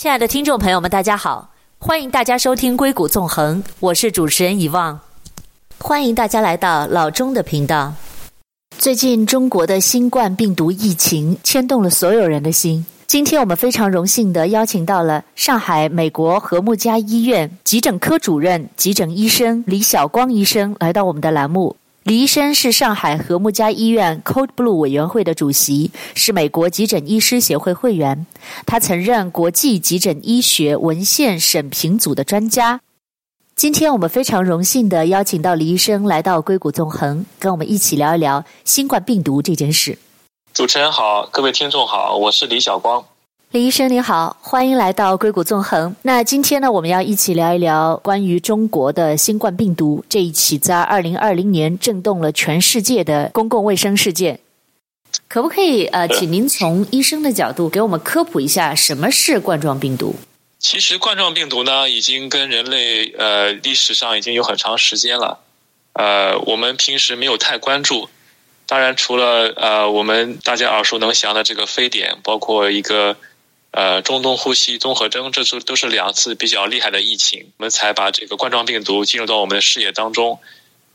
亲爱的听众朋友们，大家好，欢迎大家收听《硅谷纵横》，我是主持人遗忘，欢迎大家来到老钟的频道。最近中国的新冠病毒疫情牵动了所有人的心。今天我们非常荣幸地邀请到了上海美国和睦家医院急诊科主任、急诊医生李晓光医生来到我们的栏目。李医生是上海和睦家医院 Code Blue 委员会的主席，是美国急诊医师协会会员。他曾任国际急诊医学文献审评组的专家。今天我们非常荣幸地邀请到李医生来到硅谷纵横，跟我们一起聊一聊新冠病毒这件事。主持人好，各位听众好，我是李晓光。李医生您好，欢迎来到硅谷纵横。那今天呢，我们要一起聊一聊关于中国的新冠病毒这一起在二零二零年震动了全世界的公共卫生事件。可不可以呃，请您从医生的角度给我们科普一下什么是冠状病毒？其实冠状病毒呢，已经跟人类呃历史上已经有很长时间了，呃，我们平时没有太关注。当然，除了呃，我们大家耳熟能详的这个非典，包括一个呃中东呼吸综合征，这是都是两次比较厉害的疫情，我们才把这个冠状病毒进入到我们的视野当中。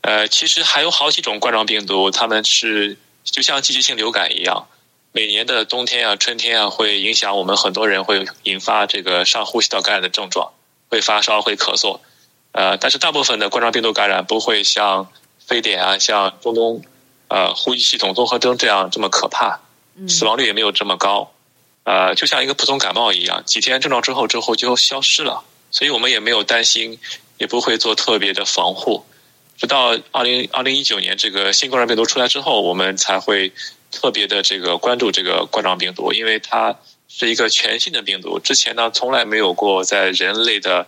呃，其实还有好几种冠状病毒，它们是就像季节性流感一样，每年的冬天啊、春天啊，会影响我们很多人，会引发这个上呼吸道感染的症状，会发烧、会咳嗽。呃，但是大部分的冠状病毒感染不会像非典啊、像中东。呃，呼吸系统综合征这样这么可怕，死亡率也没有这么高，呃，就像一个普通感冒一样，几天症状之后之后就消失了，所以我们也没有担心，也不会做特别的防护。直到二零二零一九年这个新冠状病毒出来之后，我们才会特别的这个关注这个冠状病毒，因为它是一个全新的病毒，之前呢从来没有过在人类的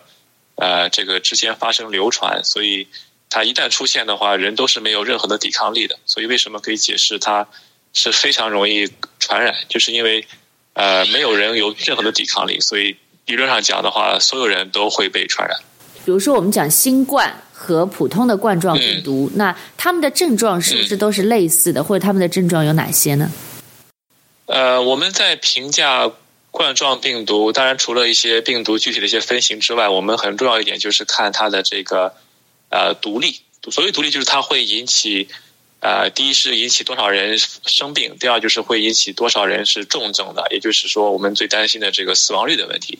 呃这个之间发生流传，所以。它一旦出现的话，人都是没有任何的抵抗力的。所以为什么可以解释它是非常容易传染？就是因为呃没有人有任何的抵抗力，所以理论上讲的话，所有人都会被传染。比如说我们讲新冠和普通的冠状病毒，嗯、那他们的症状是不是都是类似的？嗯、或者他们的症状有哪些呢？呃，我们在评价冠状病毒，当然除了一些病毒具体的一些分型之外，我们很重要一点就是看它的这个。呃，毒力，所谓毒力就是它会引起，呃，第一是引起多少人生病，第二就是会引起多少人是重症的，也就是说我们最担心的这个死亡率的问题。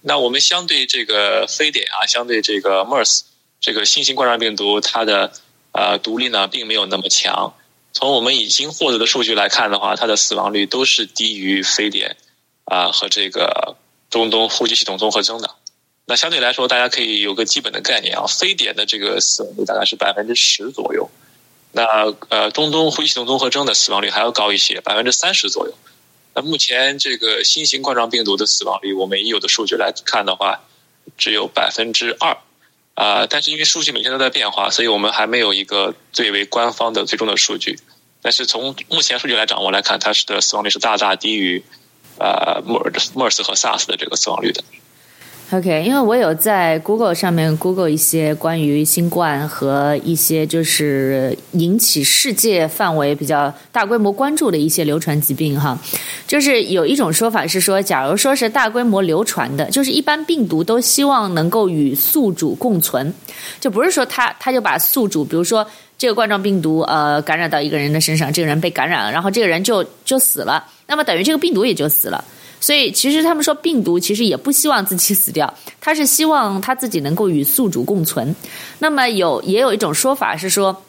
那我们相对这个非典啊，相对这个 MERS 这个新型冠状病毒，它的呃毒力呢并没有那么强。从我们已经获得的数据来看的话，它的死亡率都是低于非典啊、和这个中东呼吸系统综合征的。那相对来说，大家可以有个基本的概念啊，非典的这个死亡率大概是百分之十左右，那呃中东呼吸系统综合征的死亡率还要高一些，百分之三十左右。那目前这个新型冠状病毒的死亡率，我们已有的数据来看的话，只有百分之二啊。但是因为数据每天都在变化，所以我们还没有一个最为官方的最终的数据。但是从目前数据来掌握来看，它是的死亡率是大大低于呃 MERS 和 SARS 的这个死亡率的。OK，因为我有在 Google 上面 Google 一些关于新冠和一些就是引起世界范围比较大规模关注的一些流传疾病哈，就是有一种说法是说，假如说是大规模流传的，就是一般病毒都希望能够与宿主共存，就不是说他他就把宿主，比如说这个冠状病毒呃感染到一个人的身上，这个人被感染了，然后这个人就就死了，那么等于这个病毒也就死了。所以，其实他们说病毒其实也不希望自己死掉，他是希望他自己能够与宿主共存。那么有也有一种说法是说，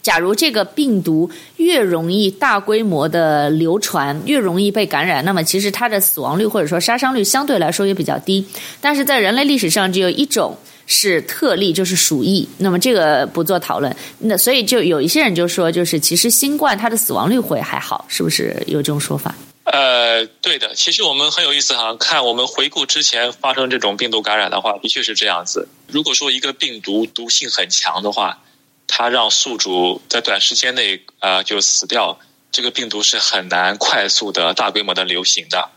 假如这个病毒越容易大规模的流传，越容易被感染，那么其实它的死亡率或者说杀伤率相对来说也比较低。但是在人类历史上只有一种是特例，就是鼠疫。那么这个不做讨论。那所以就有一些人就说，就是其实新冠它的死亡率会还好，是不是有这种说法？呃，对的，其实我们很有意思哈，看我们回顾之前发生这种病毒感染的话，的确是这样子。如果说一个病毒毒性很强的话，它让宿主在短时间内啊、就死掉，这个病毒是很难快速的大规模的流行的。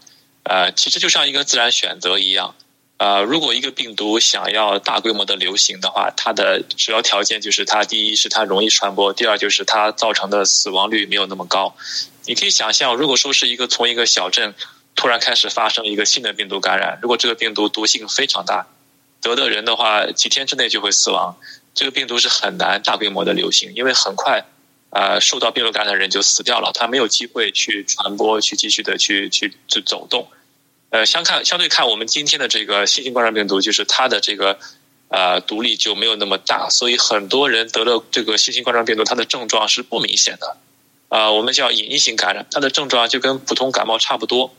呃，其实就像一个自然选择一样，呃，如果一个病毒想要大规模的流行的话，它的主要条件就是它第一是它容易传播，第二就是它造成的死亡率没有那么高。你可以想象，如果说是一个从一个小镇突然开始发生一个新的病毒感染，如果这个病毒毒性非常大，得的人的话几天之内就会死亡。这个病毒是很难大规模的流行，因为很快，呃，受到病毒感染的人就死掉了，他没有机会去传播，去继续的去去去走动。呃，相看相对看，我们今天的这个新型冠状病毒，就是它的这个呃毒力就没有那么大，所以很多人得了这个新型冠状病毒，它的症状是不明显的。啊、我们叫隐匿性感染，它的症状就跟普通感冒差不多。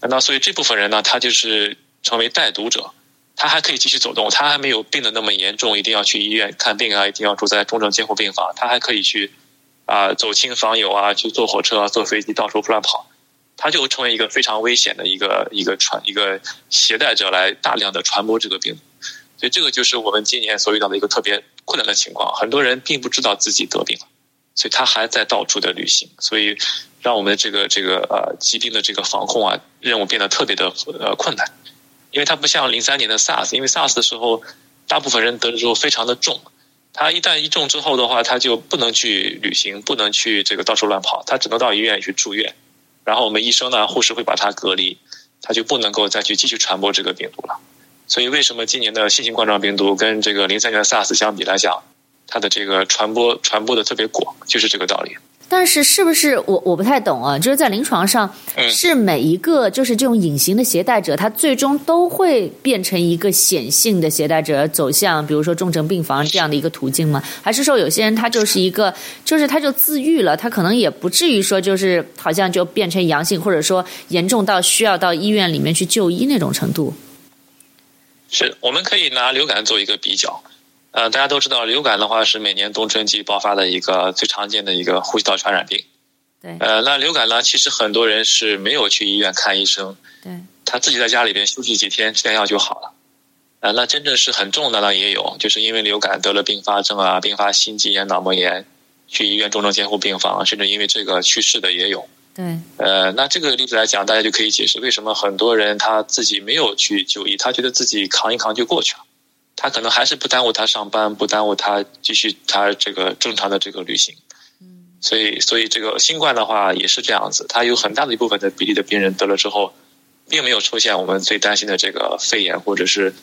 那所以这部分人呢，他就是成为带毒者。他还可以继续走动，他还没有病得那么严重，一定要去医院看病啊，一定要住在重症监护病房。他还可以去啊、走亲访友啊，去坐火车、啊、坐飞机到处乱跑。他就成为一个非常危险的一个一个传一个携带者，来大量的传播这个病。所以这个就是我们今年所遇到的一个特别困难的情况。很多人并不知道自己得病了，所以他还在到处的旅行，所以让我们的这个这个呃疾病的这个防控啊任务变得特别的呃困难。因为它不像零三年的 SARS，因为 SARS 的时候，大部分人得了之后非常的重，他一旦一重之后的话，他就不能去旅行，不能去这个到处乱跑，他只能到医院去住院，然后我们医生呢、护士会把他隔离，他就不能够再去继续传播这个病毒了。所以为什么今年的新型冠状病毒跟这个零三年的 SARS 相比来讲，它的这个传播传播的特别广，就是这个道理。但是是不是我我不太懂啊？就是在临床上，是每一个就是这种隐形的携带者，他最终都会变成一个显性的携带者，走向比如说重症病房这样的一个途径吗？还是说有些人他就是一个，就是他就自愈了，他可能也不至于说就是好像就变成阳性，或者说严重到需要到医院里面去就医那种程度？是，我们可以拿流感做一个比较。呃，大家都知道，流感的话是每年冬春季爆发的一个最常见的一个呼吸道传染病。对。呃，那流感呢，其实很多人是没有去医院看医生。对。他自己在家里边休息几天，吃点药就好了。呃，那真正是很重的呢，也有，就是因为流感得了并发症啊，并发心肌炎、脑膜炎，去医院重症监护病房，甚至因为这个去世的也有。对。呃，那这个例子来讲，大家就可以解释为什么很多人他自己没有去就医，他觉得自己扛一扛就过去了。他可能还是不耽误他上班，不耽误他继续他这个正常的这个旅行。嗯，所以所以这个新冠的话也是这样子，他有很大的一部分的比例的病人得了之后，并没有出现我们最担心的这个肺炎或者是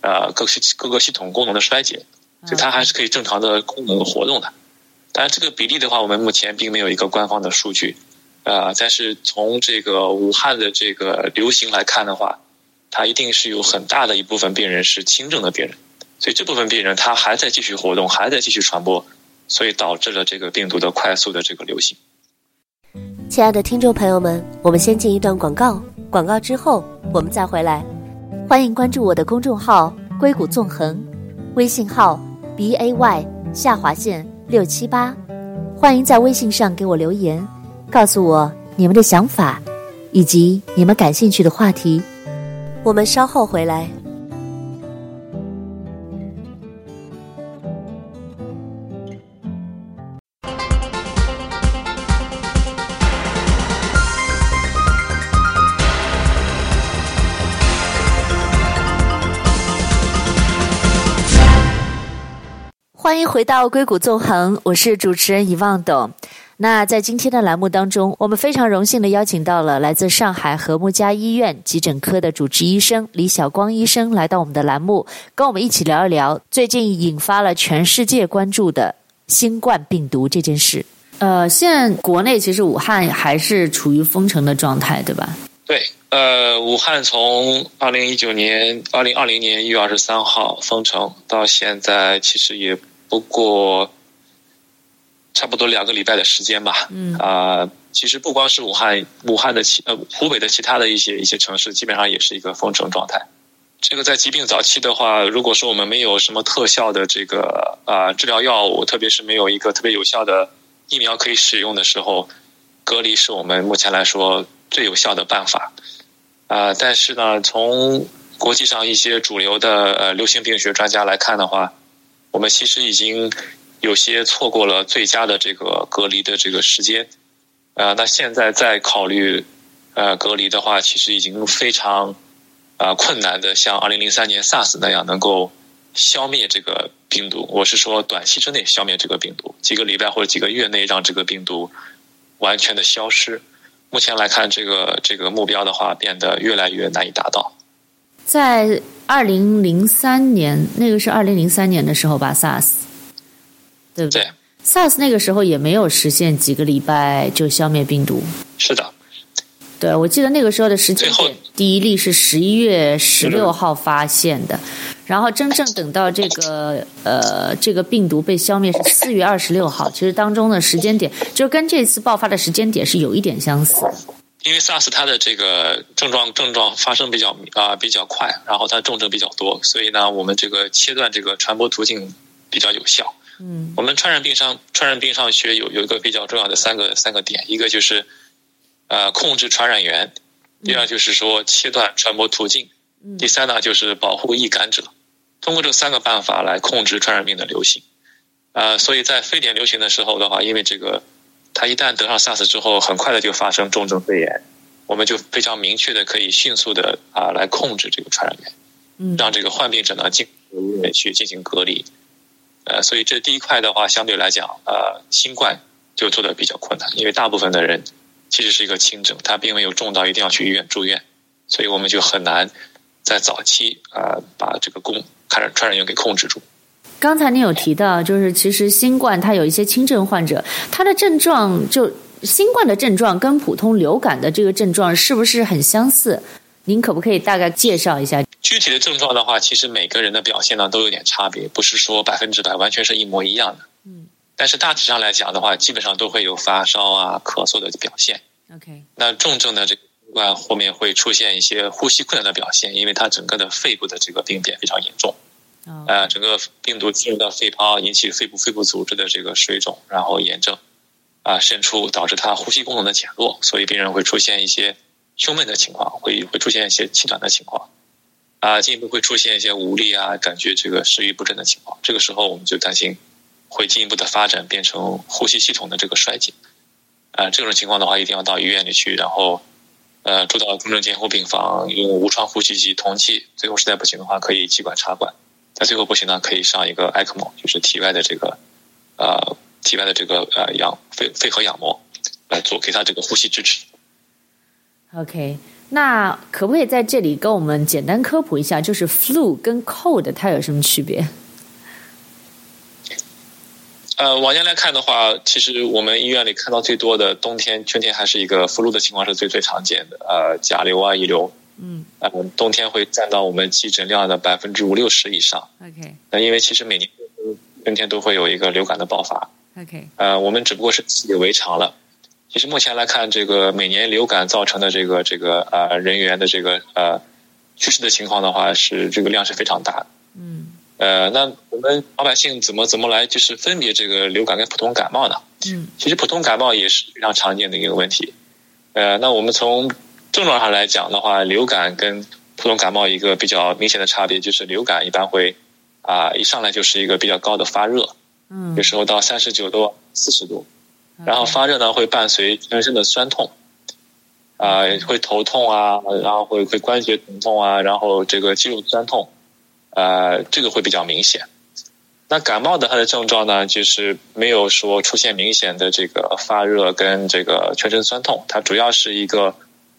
呃各系各个系统功能的衰竭，所以他还是可以正常的功能活动的。当然，这个比例的话，我们目前并没有一个官方的数据，呃，但是从这个武汉的这个流行来看的话。他一定是有很大的一部分病人是轻症的病人，所以这部分病人他还在继续活动，还在继续传播，所以导致了这个病毒的快速的这个流行。亲爱的听众朋友们，我们先进一段广告，广告之后我们再回来。欢迎关注我的公众号“硅谷纵横”，微信号 b a y 下划线六七八，欢迎在微信上给我留言，告诉我你们的想法以及你们感兴趣的话题。我们稍后回来。欢迎回到硅谷纵横，我是主持人遗忘董。那在今天的栏目当中，我们非常荣幸的邀请到了来自上海和睦家医院急诊科的主治医生李晓光医生来到我们的栏目，跟我们一起聊一聊最近引发了全世界关注的新冠病毒这件事。呃，现在国内其实武汉还是处于封城的状态，对吧？对，呃，武汉从二零一九年、二零二零年一月二十三号封城到现在，其实也不过。差不多两个礼拜的时间吧。嗯啊、呃，其实不光是武汉，武汉的其呃湖北的其他的一些一些城市，基本上也是一个封城状态。这个在疾病早期的话，如果说我们没有什么特效的这个啊、呃、治疗药物，特别是没有一个特别有效的疫苗可以使用的时候，隔离是我们目前来说最有效的办法。啊、呃，但是呢，从国际上一些主流的呃流行病学专家来看的话，我们其实已经。有些错过了最佳的这个隔离的这个时间，啊，那现在再考虑呃隔离的话，其实已经非常啊困难的，像二零零三年 SARS 那样能够消灭这个病毒。我是说短期之内消灭这个病毒，几个礼拜或者几个月内让这个病毒完全的消失。目前来看，这个这个目标的话，变得越来越难以达到。在二零零三年，那个是二零零三年的时候吧，SARS，对不对？对。SARS 那个时候也没有实现几个礼拜就消灭病毒。是的。对，我记得那个时候的时间点，第一例是十一月十六号发现的，然后真正等到这个呃这个病毒被消灭是四月二十六号，其实当中的时间点就跟这次爆发的时间点是有一点相似的。因为 SARS 它的这个症状症状发生比较啊、呃、比较快，然后它重症比较多，所以呢，我们这个切断这个传播途径比较有效。嗯，我们传染病上传染病上学有有一个比较重要的三个三个点，一个就是。呃，控制传染源，第二就是说切断传播途径，第三呢就是保护易感者。通过这三个办法来控制传染病的流行。呃，所以在非典流行的时候的话，因为这个，它一旦得上 SARS 之后，很快的就发生重症肺炎，我们就非常明确的可以迅速的啊来控制这个传染源，让这个患病者呢进医院去进行隔离。呃，所以这第一块的话，相对来讲，呃，新冠就做的比较困难，因为大部分的人。其实是一个轻症，他并没有重到一定要去医院住院，所以我们就很难在早期、呃、把这个共传染传染源给控制住。刚才您有提到，就是其实新冠它有一些轻症患者，他的症状就新冠的症状跟普通流感的这个症状是不是很相似？您可不可以大概介绍一下？具体的症状的话，其实每个人的表现呢都有点差别，不是说百分之百完全是一模一样的。嗯。但是大体上来讲的话，基本上都会有发烧啊、咳嗽的表现。OK，那重症的这个新冠后面会出现一些呼吸困难的表现，因为它整个的肺部的这个病变非常严重。啊、呃，整个病毒进入到肺泡，引起肺部肺部组织的这个水肿，然后炎症啊渗出，导致它呼吸功能的减弱，所以病人会出现一些胸闷的情况，会会出现一些气短的情况，啊，进一步会出现一些无力啊，感觉这个食欲不振的情况。这个时候我们就担心。会进一步的发展，变成呼吸系统的这个衰竭，啊、这种情况的话，一定要到医院里去，然后，呃，住到重症监护病房，用无创呼吸机通气，最后实在不行的话，可以气管插管，在最后不行呢，可以上一个 ECMO，就是体外的这个，呃，体外的这个呃氧肺肺核氧膜来做，给他这个呼吸支持。OK，那可不可以在这里跟我们简单科普一下，就是 flu 跟 cold 它有什么区别？呃，往年来看的话，其实我们医院里看到最多的冬天、春天还是一个 flu 的情况是最最常见的。呃，甲流啊、乙流，嗯，呃，冬天会占到我们急诊量的百分之五六十以上。OK，那因为其实每年春天都会有一个流感的爆发。OK，呃，我们只不过是习以为常了。其实目前来看，这个每年流感造成的这个这个呃人员的这个呃去世的情况的话，是这个量是非常大的。嗯。呃，那我们老百姓怎么怎么来就是分别这个流感跟普通感冒呢？嗯，其实普通感冒也是非常常见的一个问题。呃，那我们从症状上来讲的话，流感跟普通感冒一个比较明显的差别就是，流感一般会啊、呃、一上来就是一个比较高的发热，嗯，有时候到三十九度、四十度，然后发热呢会伴随全身的酸痛，啊、呃，会头痛啊，然后会会关节疼痛啊，然后这个肌肉酸痛。呃，这个会比较明显。那感冒的它的症状呢，就是没有说出现明显的这个发热跟这个全身酸痛，它主要是一个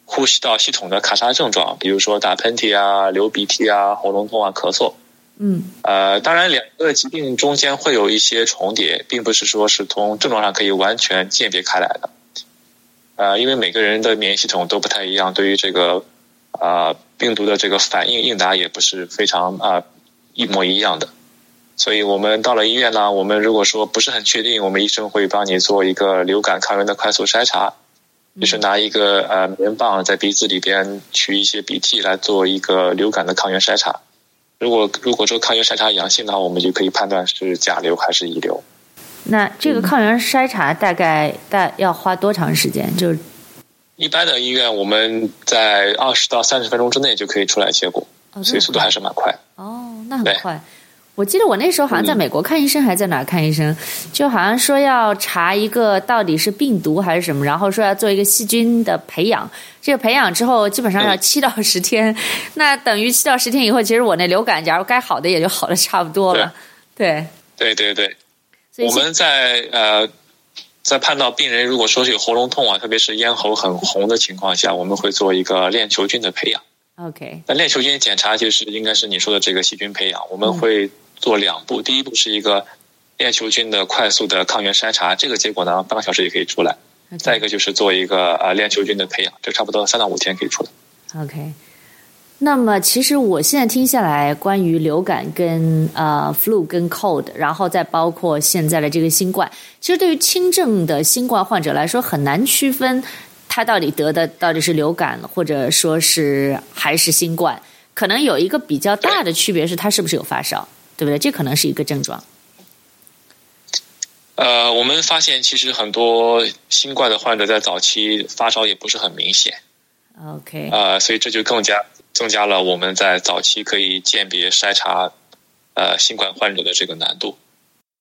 呼吸道系统的卡沙症状，比如说打喷嚏啊、流鼻涕啊、喉咙痛啊、咳嗽。嗯。呃，当然，两个疾病中间会有一些重叠，并不是说是从症状上可以完全鉴别开来的。呃，因为每个人的免疫系统都不太一样，对于这个。啊、呃，病毒的这个反应应答也不是非常啊、呃、一模一样的，所以我们到了医院呢，我们如果说不是很确定，我们医生会帮你做一个流感抗原的快速筛查，就是拿一个呃棉棒在鼻子里边取一些鼻涕来做一个流感的抗原筛查。如果如果说抗原筛查阳性的话，我们就可以判断是甲流还是乙流。那这个抗原筛查大概大要花多长时间？就是。一般的医院，我们在二十到三十分钟之内就可以出来结果，哦、所以速度还是蛮快。哦，那很快。我记得我那时候好像在美国看医生，还在哪儿看医生、嗯，就好像说要查一个到底是病毒还是什么，然后说要做一个细菌的培养。这个培养之后，基本上要七到十天。嗯、那等于七到十天以后，其实我那流感，假如该好的也就好的差不多了。对，对对对，对。我们在呃。在判断病人如果说是有喉咙痛啊，特别是咽喉很红的情况下，我们会做一个链球菌的培养。OK，那链球菌检查就是应该是你说的这个细菌培养，我们会做两步，嗯、第一步是一个链球菌的快速的抗原筛查，这个结果呢半个小时也可以出来。再一个就是做一个呃链球菌的培养，这差不多三到五天可以出来。OK。那么，其实我现在听下来，关于流感跟呃 flu 跟 cold，然后再包括现在的这个新冠，其实对于轻症的新冠患者来说，很难区分他到底得的到底是流感，或者说是还是新冠。可能有一个比较大的区别是，他是不是有发烧，对不对？这可能是一个症状。呃，我们发现其实很多新冠的患者在早期发烧也不是很明显。OK。呃，所以这就更加。增加了我们在早期可以鉴别筛查，呃，新冠患者的这个难度。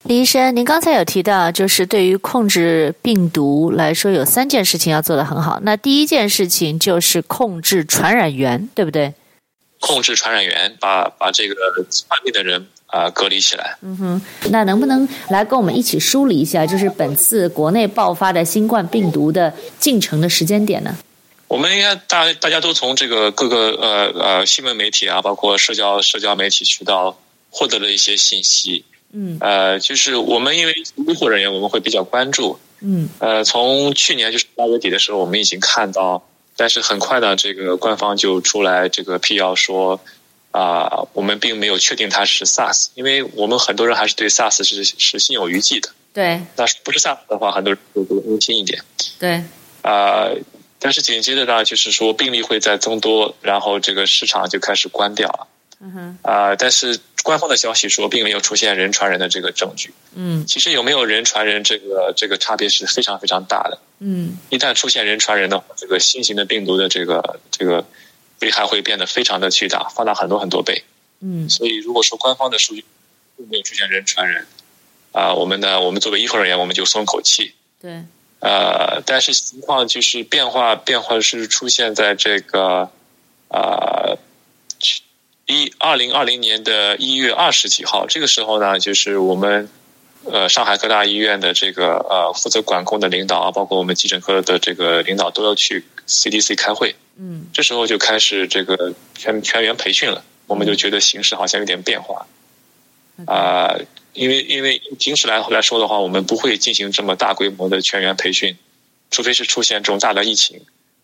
李医生，您刚才有提到，就是对于控制病毒来说，有三件事情要做得很好。那第一件事情就是控制传染源，对不对？控制传染源，把把这个患病的人啊、呃、隔离起来。嗯哼，那能不能来跟我们一起梳理一下，就是本次国内爆发的新冠病毒的进程的时间点呢？我们应该大大家都从这个各个呃呃新闻媒体啊，包括社交社交媒体渠道获得了一些信息。嗯，呃，就是我们因为医护人员，我们会比较关注。嗯，呃，从去年就是八月底的时候，我们已经看到，但是很快呢，这个官方就出来这个辟谣说，啊、呃，我们并没有确定它是 SARS，因为我们很多人还是对 SARS 是是心有余悸的。对，那不是 SARS 的话，很多人都会安心一点。对，啊、呃。但是紧接着呢，就是说病例会再增多，然后这个市场就开始关掉了。嗯哼。啊、呃，但是官方的消息说，并没有出现人传人的这个证据。嗯。其实有没有人传人，这个这个差别是非常非常大的。嗯。一旦出现人传人的话，这个新型的病毒的这个这个危害会变得非常的巨大，放大很多很多倍。嗯。所以，如果说官方的数据并没有出现人传人，啊、呃，我们呢，我们作为医护人员，我们就松口气。对。呃，但是情况就是变化，变化是出现在这个呃一二零二零年的一月二十几号，这个时候呢，就是我们呃上海各大医院的这个呃负责管控的领导啊，包括我们急诊科的这个领导都要去 CDC 开会。嗯，这时候就开始这个全全员培训了，我们就觉得形势好像有点变化啊。呃因为因为平时来来说的话，我们不会进行这么大规模的全员培训，除非是出现重大的疫情。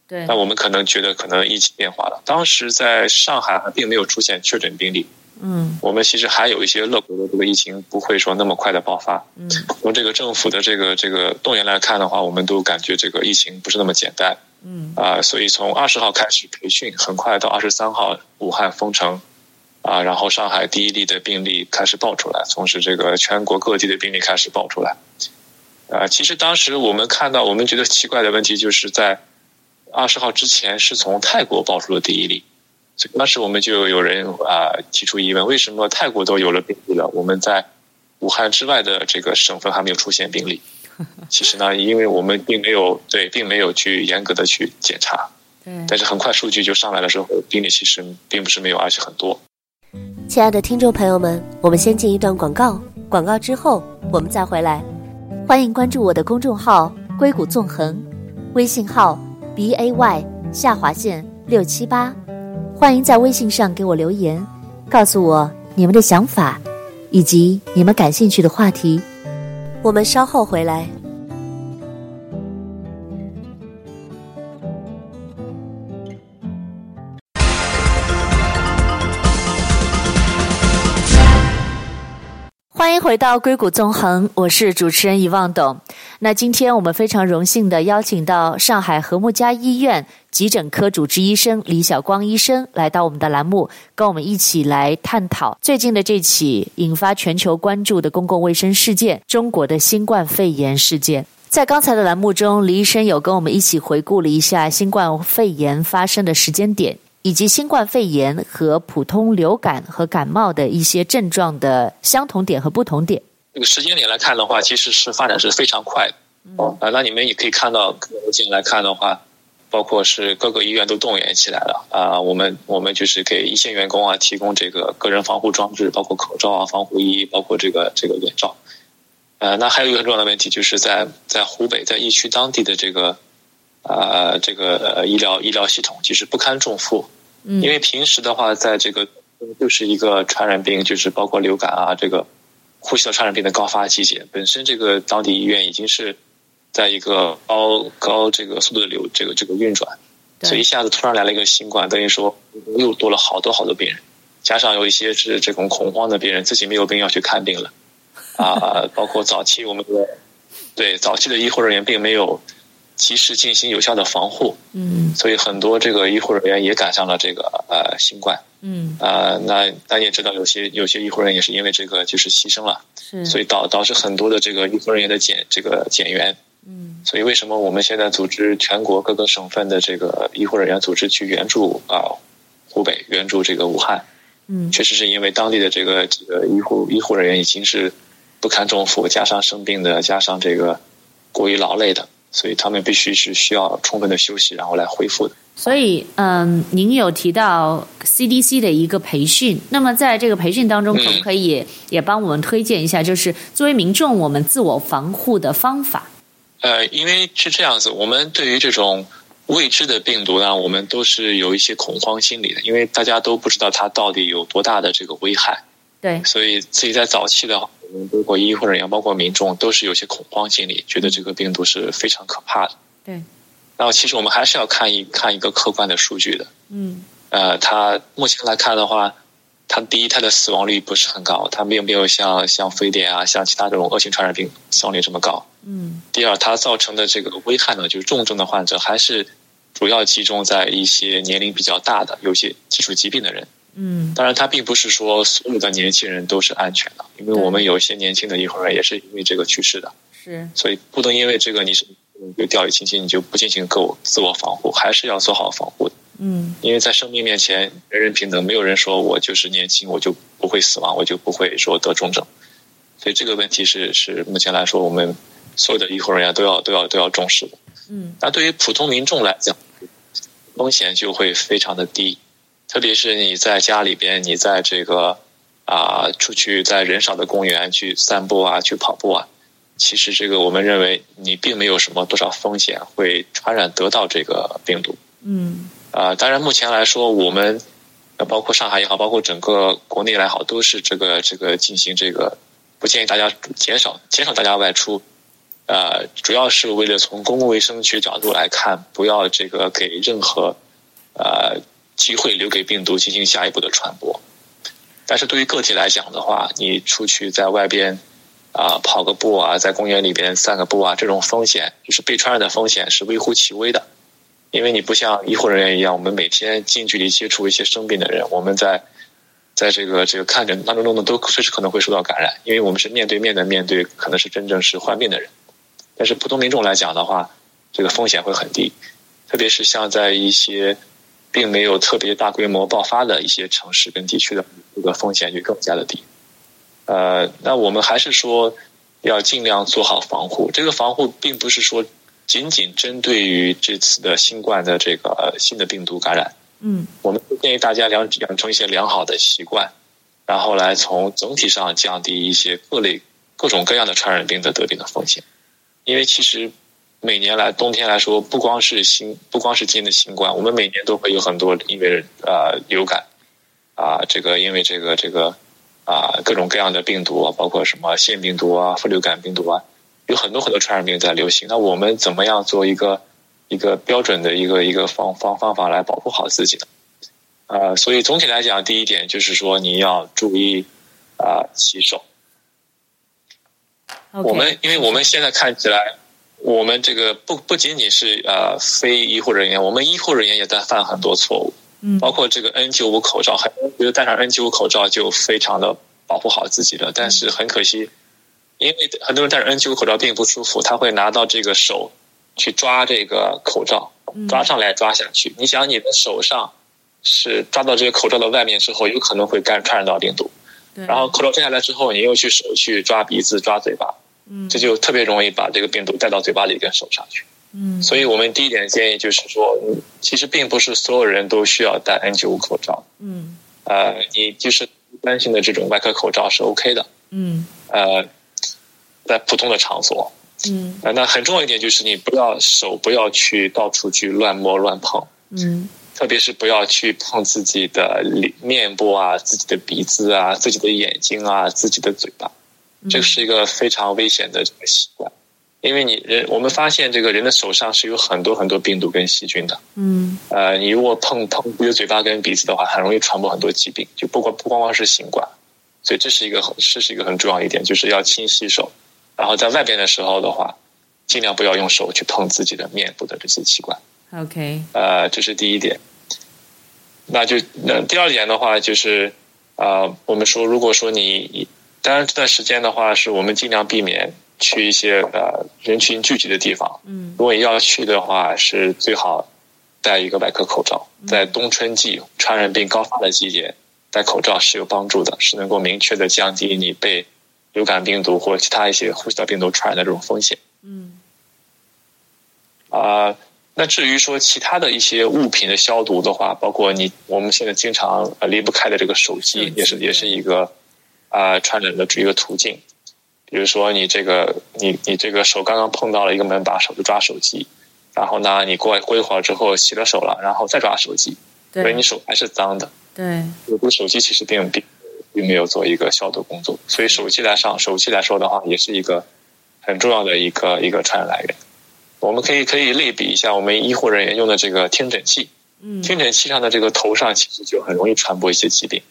对。那我们可能觉得可能疫情变化了。当时在上海还并没有出现确诊病例。嗯。我们其实还有一些乐观的，这个疫情不会说那么快的爆发。嗯。从这个政府的这个这个动员来看的话，我们都感觉这个疫情不是那么简单。嗯。啊、所以从二十号开始培训，很快到二十三号，武汉封城。啊，然后上海第一例的病例开始爆出来，同时这个全国各地的病例开始爆出来。啊，其实当时我们看到，我们觉得奇怪的问题就是在二十号之前是从泰国爆出了第一例，所以当时我们就有人啊提出疑问：为什么泰国都有了病例了，我们在武汉之外的这个省份还没有出现病例？其实呢，因为我们并没有对，并没有去严格的去检查。对。但是很快数据就上来的时候，病例其实并不是没有，而且很多。亲爱的听众朋友们，我们先进一段广告，广告之后我们再回来。欢迎关注我的公众号“硅谷纵横”，微信号 b a y 下划线六七八。欢迎在微信上给我留言，告诉我你们的想法，以及你们感兴趣的话题。我们稍后回来。回到硅谷纵横，我是主持人遗忘董。那今天我们非常荣幸的邀请到上海和睦家医院急诊科主治医生李晓光医生来到我们的栏目，跟我们一起来探讨最近的这起引发全球关注的公共卫生事件——中国的新冠肺炎事件。在刚才的栏目中，李医生有跟我们一起回顾了一下新冠肺炎发生的时间点。以及新冠肺炎和普通流感和感冒的一些症状的相同点和不同点。这个时间点来看的话，其实是发展是非常快的。嗯，啊，那你们也可以看到，目前来看的话，包括是各个医院都动员起来了啊。我们我们就是给一线员工啊提供这个个人防护装置，包括口罩啊、防护衣，包括这个这个眼罩。呃，那还有一个很重要的问题，就是在在湖北在疫区当地的这个啊、呃、这个呃医疗医疗系统其实不堪重负。嗯，因为平时的话，在这个就是一个传染病，就是包括流感啊这个呼吸道传染病的高发季节，本身这个当地医院已经是在一个高高这个速度的流这个这个运转，所以一下子突然来了一个新冠，等于说又多了好多好多病人。加上有一些是这种恐慌的病人，自己没有病要去看病了，啊，包括早期我们的对早期的医护人员并没有及时进行有效的防护，嗯，所以很多这个医护人员也赶上了这个呃新冠，嗯，啊，那大家也知道，有些有些医护人员也是因为这个就是牺牲了，是，所以导导致很多的这个医护人员的减这个减员，嗯，所以为什么我们现在组织全国各个省份的这个医护人员组织去援助啊湖北援助这个武汉？嗯，确实是因为当地的这个这个医护医护人员已经是不堪重负，加上生病的，加上这个过于劳累的，所以他们必须是需要充分的休息，然后来恢复的。所以，嗯，您有提到 CDC 的一个培训，那么在这个培训当中，可不可以也帮我们推荐一下，就是作为民众我们自我防护的方法？呃，因为是这样子，我们对于这种。未知的病毒呢，我们都是有一些恐慌心理的，因为大家都不知道它到底有多大的这个危害。对，所以自己在早期的们包括医护人员，包括民众，都是有些恐慌心理，觉得这个病毒是非常可怕的。对，然后其实我们还是要看一看一个客观的数据的。嗯，呃，它目前来看的话，它第一，它的死亡率不是很高，它并没有像像非典啊，像其他这种恶性传染病死亡率这么高。嗯，第二，它造成的这个危害呢，就是重症的患者还是。主要集中在一些年龄比较大的、有些基础疾病的人。嗯，当然，它并不是说所有的年轻人都是安全的，因为我们有一些年轻的医护人员也是因为这个去世的。是，所以不能因为这个你是就掉以轻心，你就不进行够自我防护，还是要做好防护的。嗯，因为在生命面前，人人平等，没有人说我就是年轻，我就不会死亡，我就不会说得重症。所以这个问题是是目前来说，我们所有的医护人员都要都要都要重视的。嗯，那对于普通民众来讲，风险就会非常的低，特别是你在家里边，你在这个啊出去在人少的公园去散步啊，去跑步啊，其实这个我们认为你并没有什么多少风险会传染得到这个病毒。嗯，啊，当然目前来说，我们包括上海也好，包括整个国内来好，都是这个这个进行这个不建议大家减少减少大家外出。呃，主要是为了从公共卫生学角度来看，不要这个给任何呃机会留给病毒进行下一步的传播。但是对于个体来讲的话，你出去在外边啊、跑个步啊，在公园里边散个步啊，这种风险就是被传染的风险是微乎其微的，因为你不像医护人员一样，我们每天近距离接触一些生病的人，我们在在这个这个看诊当中呢，都随时可能会受到感染，因为我们是面对面的面对，可能是真正是患病的人。但是普通民众来讲的话，这个风险会很低，特别是像在一些并没有特别大规模爆发的一些城市跟地区的，这个风险就更加的低。呃，那我们还是说要尽量做好防护。这个防护并不是说仅仅针对于这次的新冠的这个新的病毒感染。嗯，我们建议大家养养成一些良好的习惯，然后来从总体上降低一些各类各种各样的传染病的得病的风险。因为其实每年来冬天来说，不光是新，不光是今年的新冠，我们每年都会有很多因为呃流感啊，这个因为这个这个啊各种各样的病毒啊，包括什么腺病毒啊、副流感病毒啊，有很多很多传染病在流行。那我们怎么样做一个一个标准的一个一个方方方法来保护好自己呢？啊，所以总体来讲，第一点就是说你要注意啊洗手。我们，因为我们现在看起来，我们这个不不仅仅是呃非医护人员，我们医护人员也在犯很多错误。嗯，包括这个 N 九五口罩，很多人觉得戴上 N 九五口罩就非常的保护好自己了，但是很可惜，因为很多人戴着 N 九五口罩并不舒服，他会拿到这个手去抓这个口罩，抓上来抓下去。你想，你的手上是抓到这个口罩的外面之后，有可能会感传染到病毒。然后口罩摘下来之后，你又去手去抓鼻子、抓嘴巴，嗯，这就特别容易把这个病毒带到嘴巴里跟手上去。嗯，所以我们第一点建议就是说，其实并不是所有人都需要戴 N95 口罩。嗯，呃，你就是担心的这种外科口罩是 OK 的。嗯，呃，在普通的场所。嗯，那很重要一点就是你不要手不要去到处去乱摸乱碰。嗯，特别是不要去碰自己的脸、面部啊、自己的鼻子啊、自己的眼睛啊、自己的嘴巴，这是一个非常危险的这个习惯。因为你人，我们发现这个人的手上是有很多很多病毒跟细菌的。嗯，呃，你如果碰碰自己的嘴巴跟鼻子的话，很容易传播很多疾病，就不光不光光是新冠。所以这是一个很，这是一个很重要一点，就是要勤洗手。然后在外边的时候的话，尽量不要用手去碰自己的面部的这些器官。OK，呃，这是第一点。那就那第二点的话，就是呃，我们说，如果说你当然这段时间的话，是我们尽量避免。去一些呃人群聚集的地方，嗯，如果你要去的话，是最好戴一个外科口罩。在冬春季传染病高发的季节，戴口罩是有帮助的，是能够明确的降低你被流感病毒或其他一些呼吸道病毒传染的这种风险。嗯，啊、呃，那至于说其他的一些物品的消毒的话，包括你我们现在经常呃离不开的这个手机，也是也是一个啊、呃、传染的一个途径。比如说，你这个你你这个手刚刚碰到了一个门把手，就抓手机，然后呢，你过过一会儿之后洗了手了，然后再抓手机，对，所以你手还是脏的。对，有的手机其实并并并没有做一个消毒工作，所以手机来上手机来说的话，也是一个很重要的一个一个传染来源。我们可以可以类比一下，我们医护人员用的这个听诊器，嗯，听诊器上的这个头上其实就很容易传播一些疾病。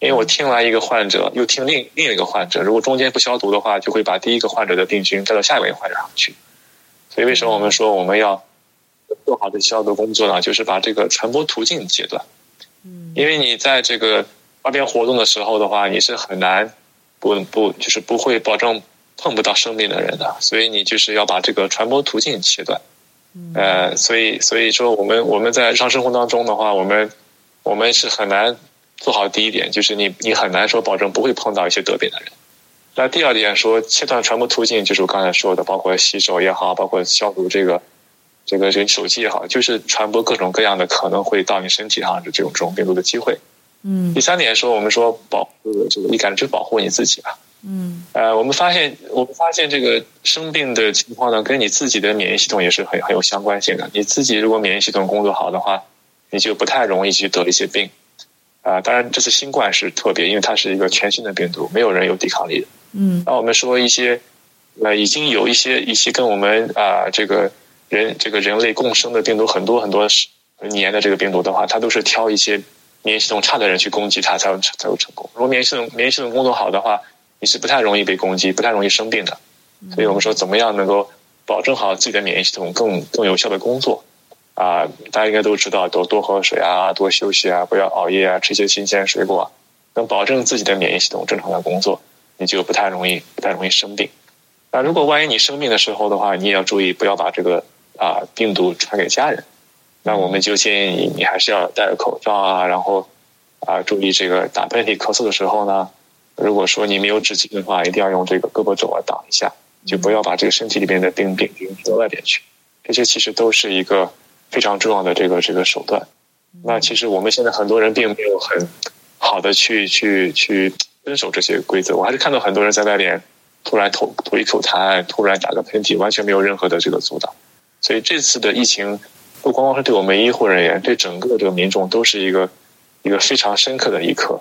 因为我听完一个患者，又听另另一个患者，如果中间不消毒的话，就会把第一个患者的病菌带到下一位患者上去。所以为什么我们说我们要做好的消毒工作呢？就是把这个传播途径截断。嗯，因为你在这个外边活动的时候的话，你是很难不不就是不会保证碰不到生病的人的，所以你就是要把这个传播途径切断。呃，所以所以说我们我们在日常生活当中的话，我们我们是很难。做好第一点，就是你你很难说保证不会碰到一些得病的人。那第二点说切断传播途径，就是我刚才说的，包括洗手也好，包括消毒这个这个人手机也好，就是传播各种各样的可能会到你身体上的这种这种病毒的机会。嗯。第三点说，我们说保护这个你感觉保护你自己吧。嗯。呃，我们发现我们发现这个生病的情况呢，跟你自己的免疫系统也是很很有相关性的。你自己如果免疫系统工作好的话，你就不太容易去得一些病。啊，当然，这次新冠是特别，因为它是一个全新的病毒，没有人有抵抗力的。嗯，那我们说一些，呃，已经有一些一些跟我们啊这个人这个人类共生的病毒很多很多年的这个病毒的话，它都是挑一些免疫系统差的人去攻击它，才有才有成功。如果免疫系统免疫系统工作好的话，你是不太容易被攻击，不太容易生病的。所以我们说，怎么样能够保证好自己的免疫系统更更有效的工作？啊，大家应该都知道，多多喝水啊，多休息啊，不要熬夜啊，吃些新鲜水果，能保证自己的免疫系统正常的工作，你就不太容易不太容易生病。那如果万一你生病的时候的话，你也要注意不要把这个啊病毒传给家人。那我们就建议你，还是要戴着口罩啊，然后啊注意这个打喷嚏、咳嗽的时候呢，如果说你没有纸巾的话，一定要用这个胳膊肘啊挡一下，就不要把这个身体里面的病病菌传到外边去。这些其实都是一个。非常重要的这个这个手段，那其实我们现在很多人并没有很好的去去去遵守这些规则。我还是看到很多人在外面突然吐吐一口痰，突然打个喷嚏，完全没有任何的这个阻挡。所以这次的疫情不光光是对我们医护人员，对整个这个民众都是一个一个非常深刻的一课。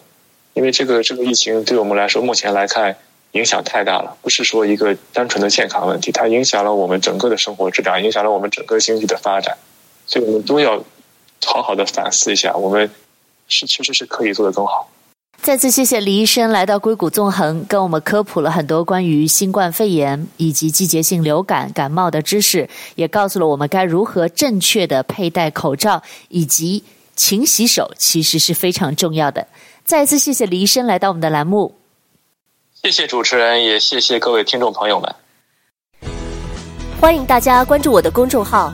因为这个这个疫情对我们来说，目前来看影响太大了，不是说一个单纯的健康问题，它影响了我们整个的生活质量，影响了我们整个经济的发展。所以我们都要好好的反思一下，我们是确实是可以做得更好。再次谢谢李医生来到硅谷纵横，跟我们科普了很多关于新冠肺炎以及季节性流感感冒的知识，也告诉了我们该如何正确的佩戴口罩以及勤洗手，其实是非常重要的。再次谢谢李医生来到我们的栏目。谢谢主持人，也谢谢各位听众朋友们。欢迎大家关注我的公众号。